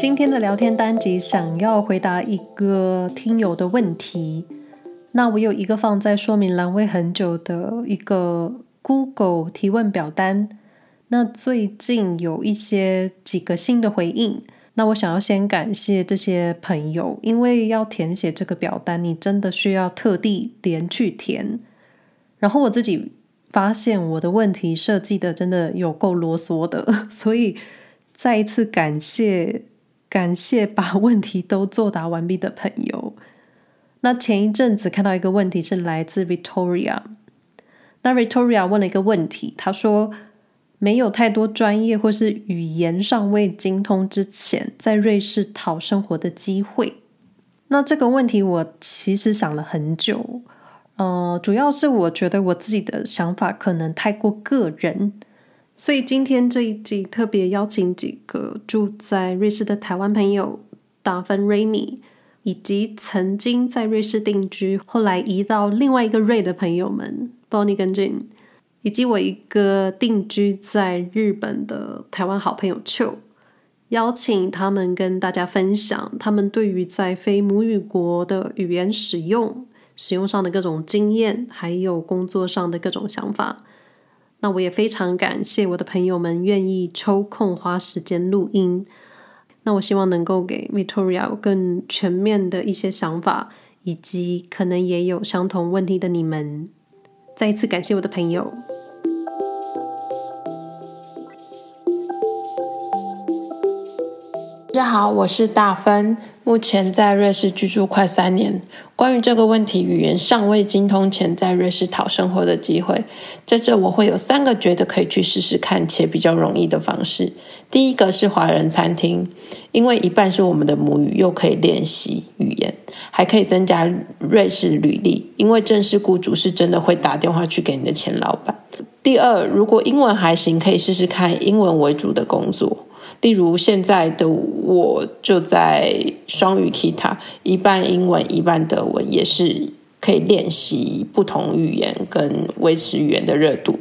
今天的聊天单集想要回答一个听友的问题，那我有一个放在说明栏位很久的一个 Google 提问表单，那最近有一些几个新的回应，那我想要先感谢这些朋友，因为要填写这个表单，你真的需要特地连去填，然后我自己发现我的问题设计的真的有够啰嗦的，所以再一次感谢。感谢把问题都作答完毕的朋友。那前一阵子看到一个问题是来自 Victoria，那 Victoria 问了一个问题，他说没有太多专业或是语言尚未精通之前，在瑞士讨生活的机会。那这个问题我其实想了很久，呃，主要是我觉得我自己的想法可能太过个人。所以今天这一集特别邀请几个住在瑞士的台湾朋友，大芬、瑞米以及曾经在瑞士定居，后来移到另外一个瑞的朋友们，Bonnie 跟 j n 以及我一个定居在日本的台湾好朋友 Chu，邀请他们跟大家分享他们对于在非母语国的语言使用、使用上的各种经验，还有工作上的各种想法。那我也非常感谢我的朋友们愿意抽空花时间录音。那我希望能够给 Victoria 更全面的一些想法，以及可能也有相同问题的你们。再一次感谢我的朋友。大家好，我是大芬。目前在瑞士居住快三年。关于这个问题，语言尚未精通前在瑞士讨生活的机会，在这我会有三个觉得可以去试试看且比较容易的方式。第一个是华人餐厅，因为一半是我们的母语，又可以练习语言，还可以增加瑞士履历，因为正式雇主是真的会打电话去给你的前老板。第二，如果英文还行，可以试试看英文为主的工作。例如现在的我就在双语 Kita，一半英文一半德文，也是可以练习不同语言跟维持语言的热度。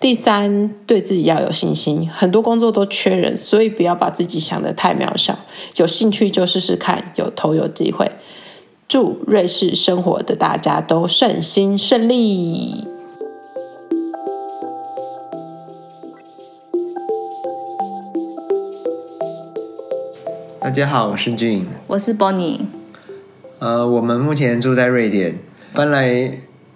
第三，对自己要有信心，很多工作都缺人，所以不要把自己想得太渺小，有兴趣就试试看，有投有机会。祝瑞士生活的大家都顺心顺利。大家好，我是 Jane，我是 Bonnie。呃，我们目前住在瑞典，搬来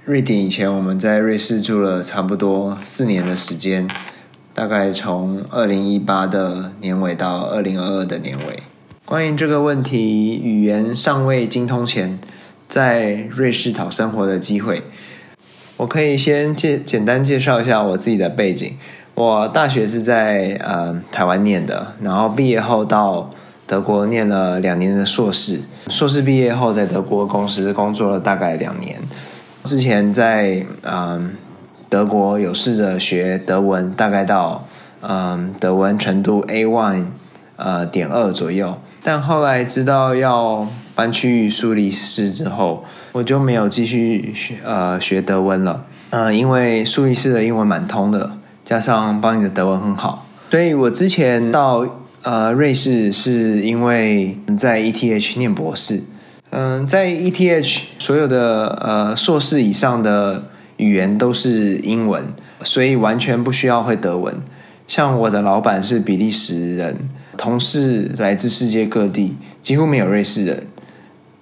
瑞典以前，我们在瑞士住了差不多四年的时间，大概从二零一八的年尾到二零二二的年尾。关于这个问题，语言尚未精通前，在瑞士讨生活的机会，我可以先介简单介绍一下我自己的背景。我大学是在呃台湾念的，然后毕业后到德国念了两年的硕士，硕士毕业后在德国公司工作了大概两年。之前在嗯德国有试着学德文，大概到嗯德文程度 A1 呃点二左右，但后来知道要搬去苏黎世之后，我就没有继续学呃学德文了。嗯、因为苏黎世的英文蛮通的，加上邦尼的德文很好，所以我之前到。呃，瑞士是因为在 ETH 念博士，嗯、在 ETH 所有的呃硕士以上的语言都是英文，所以完全不需要会德文。像我的老板是比利时人，同事来自世界各地，几乎没有瑞士人，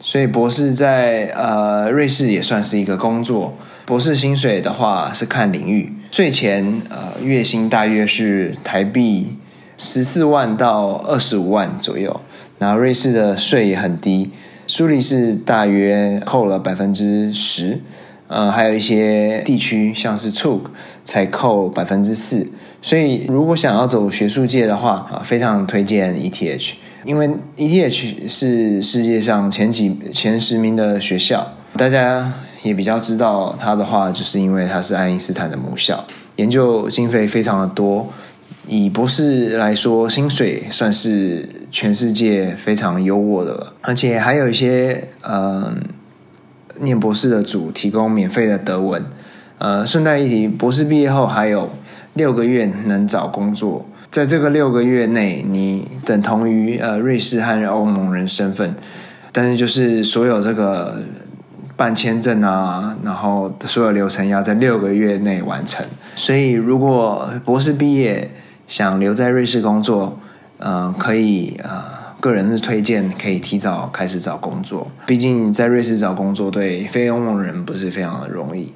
所以博士在呃瑞士也算是一个工作。博士薪水的话是看领域，税前呃月薪大约是台币。十四万到二十五万左右，然后瑞士的税也很低，苏黎世大约扣了百分之十，呃，还有一些地区像是 Zug 才扣百分之四，所以如果想要走学术界的话，啊，非常推荐 ETH，因为 ETH 是世界上前几前十名的学校，大家也比较知道它的话，就是因为它是爱因斯坦的母校，研究经费非常的多。以博士来说，薪水算是全世界非常优渥的了，而且还有一些呃，念博士的组提供免费的德文。呃，顺带一提，博士毕业后还有六个月能找工作，在这个六个月内，你等同于呃瑞士和欧盟人身份，但是就是所有这个办签证啊，然后所有流程要在六个月内完成。所以如果博士毕业想留在瑞士工作，呃，可以呃，个人是推荐可以提早开始找工作，毕竟在瑞士找工作对非欧盟人不是非常的容易。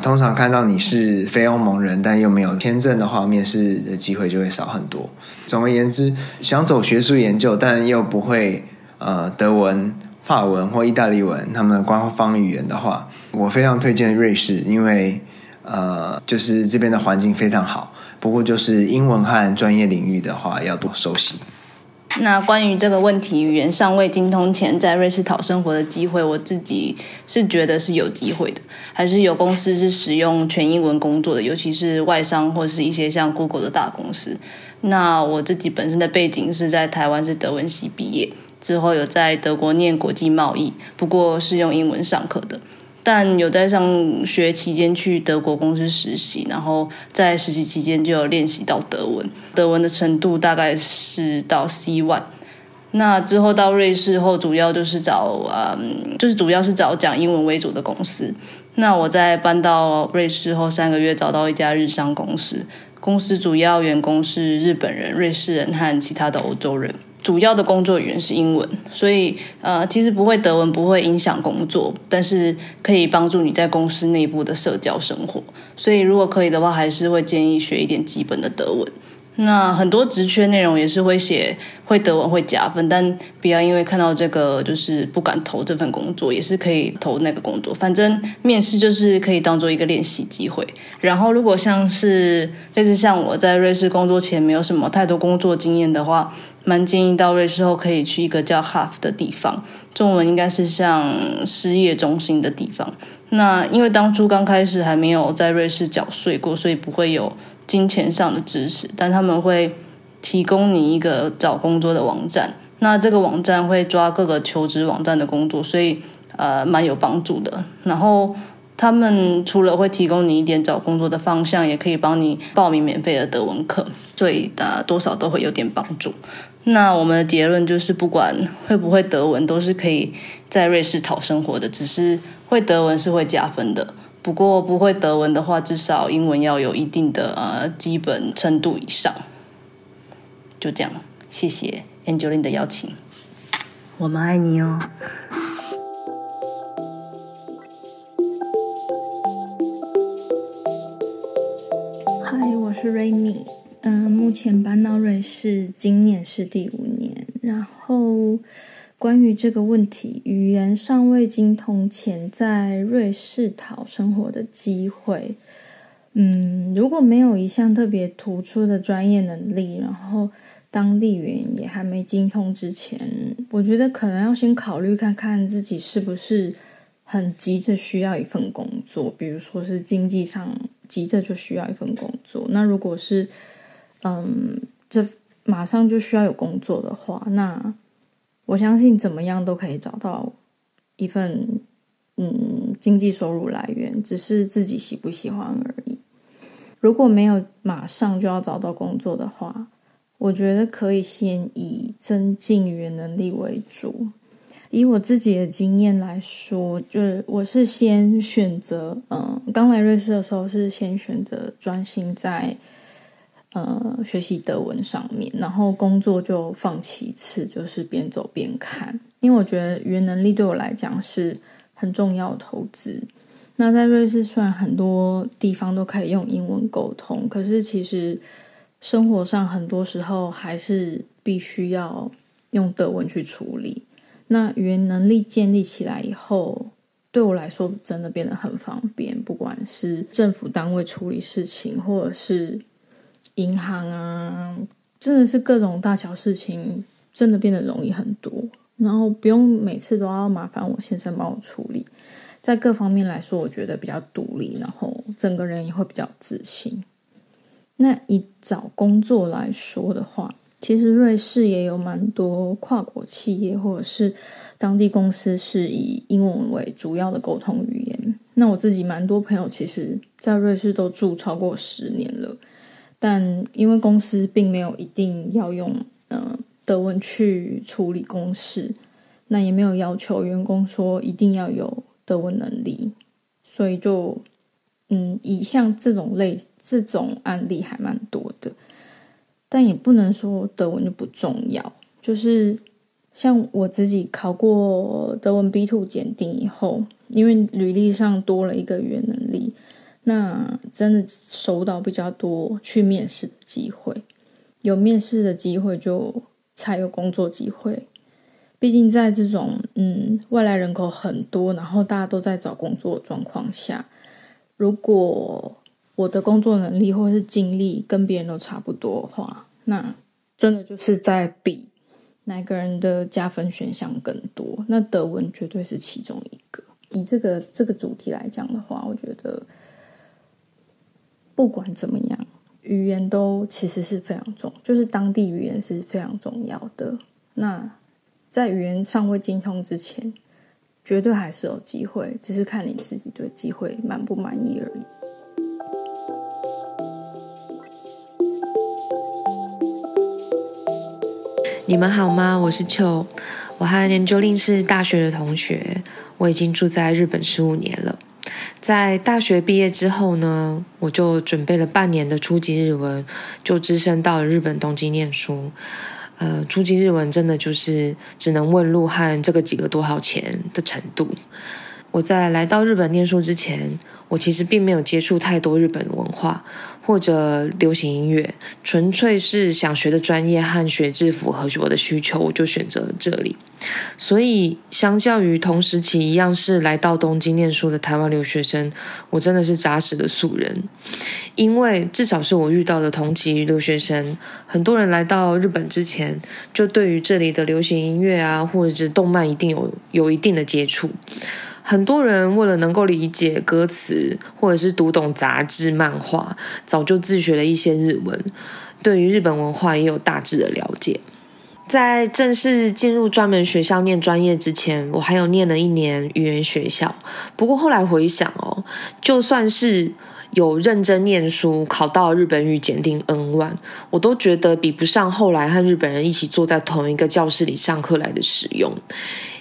通常看到你是非欧盟人，但又没有签证的话，面试的机会就会少很多。总而言之，想走学术研究，但又不会呃德文、法文或意大利文他们的官方语言的话，我非常推荐瑞士，因为呃就是这边的环境非常好。不过就是英文和专业领域的话，要多熟悉。那关于这个问题，语言尚未精通前在瑞士讨生活的机会，我自己是觉得是有机会的，还是有公司是使用全英文工作的，尤其是外商或者是一些像 Google 的大公司。那我自己本身的背景是在台湾是德文系毕业，之后有在德国念国际贸易，不过是用英文上课的。但有在上学期间去德国公司实习，然后在实习期间就有练习到德文，德文的程度大概是到 C one。那之后到瑞士后，主要就是找嗯，就是主要是找讲英文为主的公司。那我在搬到瑞士后三个月，找到一家日商公司，公司主要员工是日本人、瑞士人和其他的欧洲人。主要的工作语言是英文，所以呃，其实不会德文不会影响工作，但是可以帮助你在公司内部的社交生活。所以如果可以的话，还是会建议学一点基本的德文。那很多职缺内容也是会写会德文会加分，但不要因为看到这个就是不敢投这份工作，也是可以投那个工作。反正面试就是可以当做一个练习机会。然后如果像是类似像我在瑞士工作前没有什么太多工作经验的话，蛮建议到瑞士后可以去一个叫 HAF 的地方，中文应该是像失业中心的地方。那因为当初刚开始还没有在瑞士缴税过，所以不会有。金钱上的知识，但他们会提供你一个找工作的网站。那这个网站会抓各个求职网站的工作，所以呃蛮有帮助的。然后他们除了会提供你一点找工作的方向，也可以帮你报名免费的德文课，所以呃多少都会有点帮助。那我们的结论就是，不管会不会德文，都是可以在瑞士讨生活的。只是会德文是会加分的。不过不会德文的话，至少英文要有一定的呃基本程度以上。就这样，谢谢 Angeline 的邀请，我们爱你哦。嗨，我是 Remy，嗯，目前搬到瑞士，今年是第五年，然后。关于这个问题，语言尚未精通前在瑞士讨生活的机会，嗯，如果没有一项特别突出的专业能力，然后当地语言也还没精通之前，我觉得可能要先考虑看看自己是不是很急着需要一份工作，比如说是经济上急着就需要一份工作。那如果是，嗯，这马上就需要有工作的话，那。我相信怎么样都可以找到一份嗯经济收入来源，只是自己喜不喜欢而已。如果没有马上就要找到工作的话，我觉得可以先以增进语言能力为主。以我自己的经验来说，就是我是先选择嗯，刚来瑞士的时候是先选择专心在。呃，学习德文上面，然后工作就放其次，就是边走边看。因为我觉得语言能力对我来讲是很重要的投资。那在瑞士，虽然很多地方都可以用英文沟通，可是其实生活上很多时候还是必须要用德文去处理。那语言能力建立起来以后，对我来说真的变得很方便，不管是政府单位处理事情，或者是。银行啊，真的是各种大小事情，真的变得容易很多，然后不用每次都要麻烦我先生帮我处理，在各方面来说，我觉得比较独立，然后整个人也会比较自信。那以找工作来说的话，其实瑞士也有蛮多跨国企业或者是当地公司是以英文为主要的沟通语言。那我自己蛮多朋友，其实在瑞士都住超过十年了。但因为公司并没有一定要用呃德文去处理公事，那也没有要求员工说一定要有德文能力，所以就嗯，以像这种类这种案例还蛮多的，但也不能说德文就不重要，就是。像我自己考过德文 B Two 检定以后，因为履历上多了一个语言能力，那真的收到比较多去面试的机会。有面试的机会，就才有工作机会。毕竟在这种嗯外来人口很多，然后大家都在找工作的状况下，如果我的工作能力或者是经历跟别人都差不多的话，那真的就是在比。哪个人的加分选项更多？那德文绝对是其中一个。以这个这个主题来讲的话，我觉得不管怎么样，语言都其实是非常重，就是当地语言是非常重要的。那在语言尚未精通之前，绝对还是有机会，只是看你自己对机会满不满意而已。你们好吗？我是秋，我和年九令是大学的同学，我已经住在日本十五年了。在大学毕业之后呢，我就准备了半年的初级日文，就只身到了日本东京念书。呃，初级日文真的就是只能问路和这个几个多少钱的程度。我在来到日本念书之前，我其实并没有接触太多日本文化或者流行音乐，纯粹是想学的专业和学制符合我的需求，我就选择了这里。所以，相较于同时期一样是来到东京念书的台湾留学生，我真的是扎实的素人。因为至少是我遇到的同期留学生，很多人来到日本之前，就对于这里的流行音乐啊，或者是动漫，一定有有一定的接触。很多人为了能够理解歌词，或者是读懂杂志、漫画，早就自学了一些日文，对于日本文化也有大致的了解。在正式进入专门学校念专业之前，我还有念了一年语言学校。不过后来回想哦，就算是有认真念书，考到日本语检定 N1，我都觉得比不上后来和日本人一起坐在同一个教室里上课来的实用，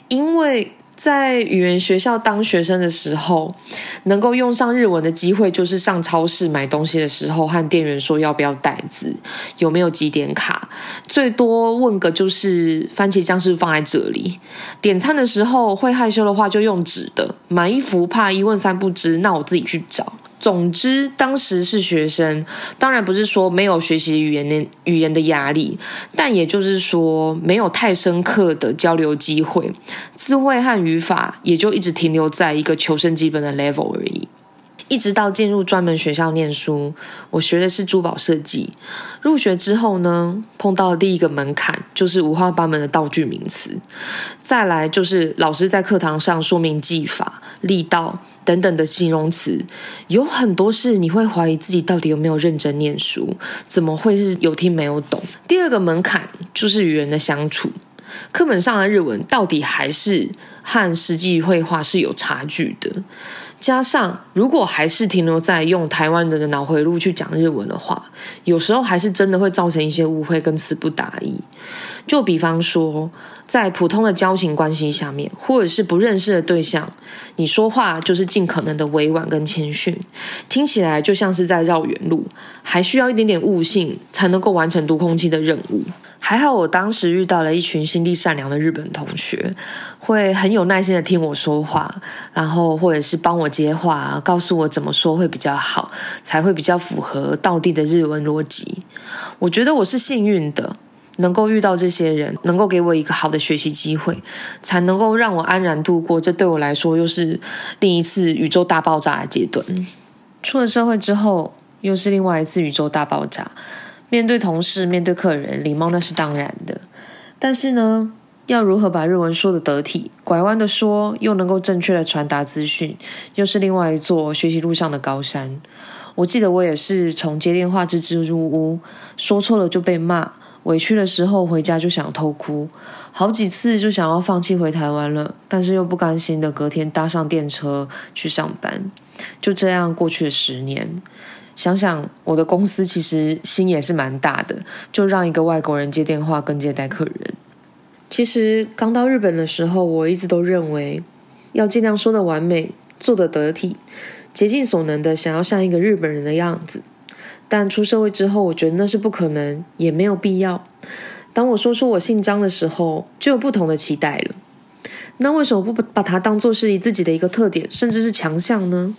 因为。在语言学校当学生的时候，能够用上日文的机会，就是上超市买东西的时候，和店员说要不要袋子，有没有几点卡，最多问个就是番茄酱是放在这里。点餐的时候会害羞的话，就用纸的。买衣服怕一问三不知，那我自己去找。总之，当时是学生，当然不是说没有学习语言的语言的压力，但也就是说没有太深刻的交流机会，词汇和语法也就一直停留在一个求生基本的 level 而已。一直到进入专门学校念书，我学的是珠宝设计。入学之后呢，碰到的第一个门槛就是五花八门的道具名词，再来就是老师在课堂上说明技法、力道。等等的形容词，有很多是你会怀疑自己到底有没有认真念书，怎么会是有听没有懂？第二个门槛就是与人的相处，课本上的日文到底还是和实际会话是有差距的。加上如果还是停留在用台湾人的脑回路去讲日文的话，有时候还是真的会造成一些误会跟词不达意。就比方说，在普通的交情关系下面，或者是不认识的对象，你说话就是尽可能的委婉跟谦逊，听起来就像是在绕远路，还需要一点点悟性才能够完成读空气的任务。还好我当时遇到了一群心地善良的日本同学，会很有耐心的听我说话，然后或者是帮我接话，告诉我怎么说会比较好，才会比较符合道地的日文逻辑。我觉得我是幸运的。能够遇到这些人，能够给我一个好的学习机会，才能够让我安然度过。这对我来说又是另一次宇宙大爆炸的阶段。出了社会之后，又是另外一次宇宙大爆炸。面对同事，面对客人，礼貌那是当然的。但是呢，要如何把日文说得得体，拐弯的说，又能够正确的传达资讯，又是另外一座学习路上的高山。我记得我也是从接电话支支吾吾，说错了就被骂。委屈的时候回家就想偷哭，好几次就想要放弃回台湾了，但是又不甘心的隔天搭上电车去上班，就这样过去了十年。想想我的公司其实心也是蛮大的，就让一个外国人接电话跟接待客人。其实刚到日本的时候，我一直都认为要尽量说的完美，做得得体，竭尽所能的想要像一个日本人的样子。但出社会之后，我觉得那是不可能，也没有必要。当我说出我姓张的时候，就有不同的期待了。那为什么不把它当作是自己的一个特点，甚至是强项呢？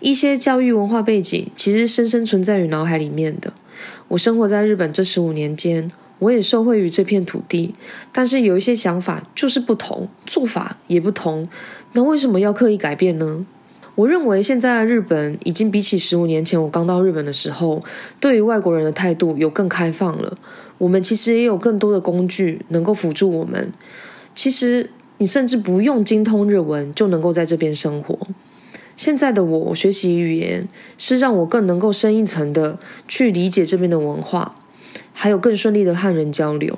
一些教育文化背景其实深深存在于脑海里面的。我生活在日本这十五年间，我也受惠于这片土地，但是有一些想法就是不同，做法也不同。那为什么要刻意改变呢？我认为现在日本已经比起十五年前我刚到日本的时候，对于外国人的态度有更开放了。我们其实也有更多的工具能够辅助我们。其实你甚至不用精通日文就能够在这边生活。现在的，我学习语言是让我更能够深一层的去理解这边的文化，还有更顺利的和人交流。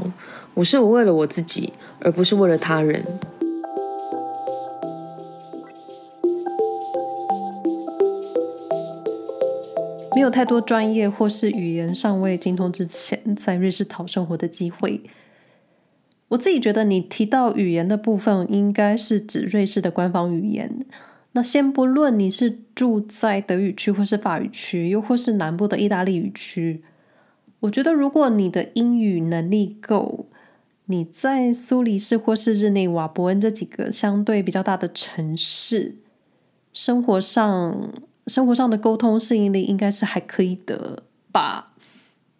我是我为了我自己，而不是为了他人。没有太多专业或是语言尚未精通之前，在瑞士讨生活的机会。我自己觉得，你提到语言的部分，应该是指瑞士的官方语言。那先不论你是住在德语区或是法语区，又或是南部的意大利语区，我觉得如果你的英语能力够，你在苏黎世或是日内瓦、伯恩这几个相对比较大的城市，生活上。生活上的沟通适应力应该是还可以的吧，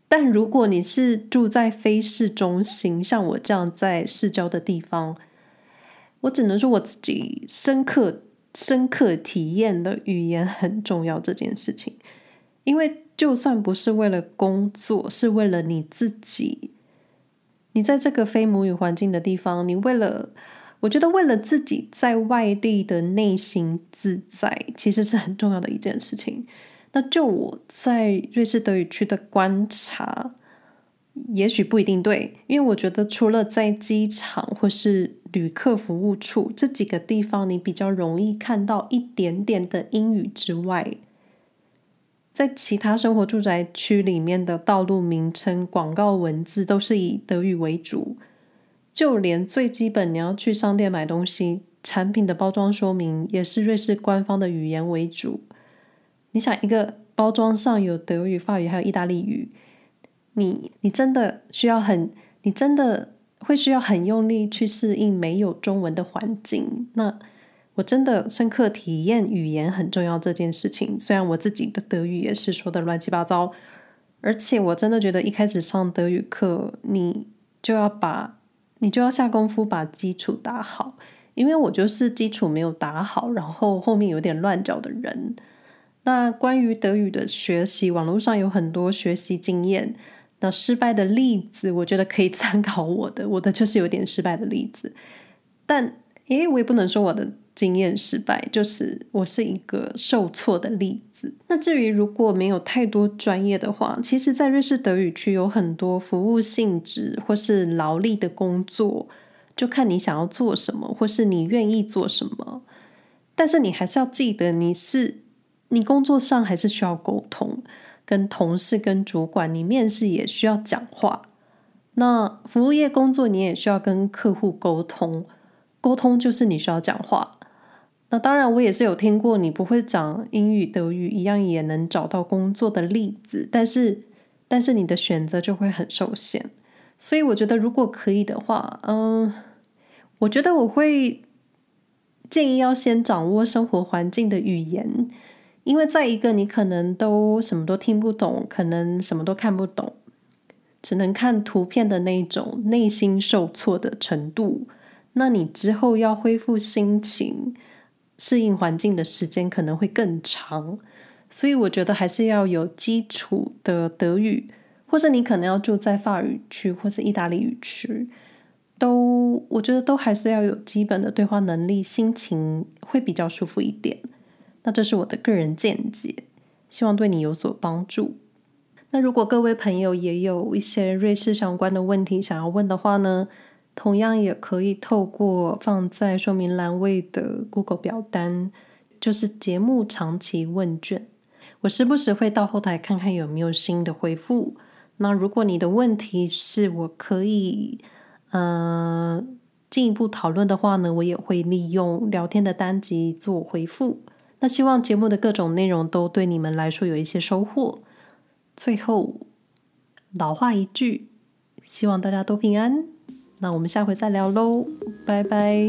但如果你是住在非市中心，像我这样在市郊的地方，我只能说我自己深刻深刻体验了语言很重要这件事情，因为就算不是为了工作，是为了你自己，你在这个非母语环境的地方，你为了。我觉得为了自己在外地的内心自在，其实是很重要的一件事情。那就我在瑞士德语区的观察，也许不一定对，因为我觉得除了在机场或是旅客服务处这几个地方，你比较容易看到一点点的英语之外，在其他生活住宅区里面的道路名称、广告文字都是以德语为主。就连最基本，你要去商店买东西，产品的包装说明也是瑞士官方的语言为主。你想，一个包装上有德语、法语还有意大利语，你你真的需要很，你真的会需要很用力去适应没有中文的环境。那我真的深刻体验语言很重要这件事情。虽然我自己的德语也是说的乱七八糟，而且我真的觉得一开始上德语课，你就要把。你就要下功夫把基础打好，因为我就是基础没有打好，然后后面有点乱脚的人。那关于德语的学习，网络上有很多学习经验。那失败的例子，我觉得可以参考我的，我的就是有点失败的例子。但诶，我也不能说我的。经验失败，就是我是一个受挫的例子。那至于如果没有太多专业的话，其实，在瑞士德语区有很多服务性质或是劳力的工作，就看你想要做什么，或是你愿意做什么。但是你还是要记得，你是你工作上还是需要沟通，跟同事、跟主管，你面试也需要讲话。那服务业工作，你也需要跟客户沟通，沟通就是你需要讲话。那当然，我也是有听过你不会讲英语、德语一样也能找到工作的例子，但是，但是你的选择就会很受限。所以我觉得，如果可以的话，嗯，我觉得我会建议要先掌握生活环境的语言，因为在一个你可能都什么都听不懂，可能什么都看不懂，只能看图片的那种内心受挫的程度，那你之后要恢复心情。适应环境的时间可能会更长，所以我觉得还是要有基础的德语，或是你可能要住在法语区或是意大利语区，都我觉得都还是要有基本的对话能力，心情会比较舒服一点。那这是我的个人见解，希望对你有所帮助。那如果各位朋友也有一些瑞士相关的问题想要问的话呢，同样也可以透过放在说明栏位的 Google 表单，就是节目长期问卷，我时不时会到后台看看有没有新的回复。那如果你的问题是我可以，嗯、呃，进一步讨论的话呢，我也会利用聊天的单集做回复。那希望节目的各种内容都对你们来说有一些收获。最后，老话一句，希望大家都平安。那我们下回再聊喽，拜拜。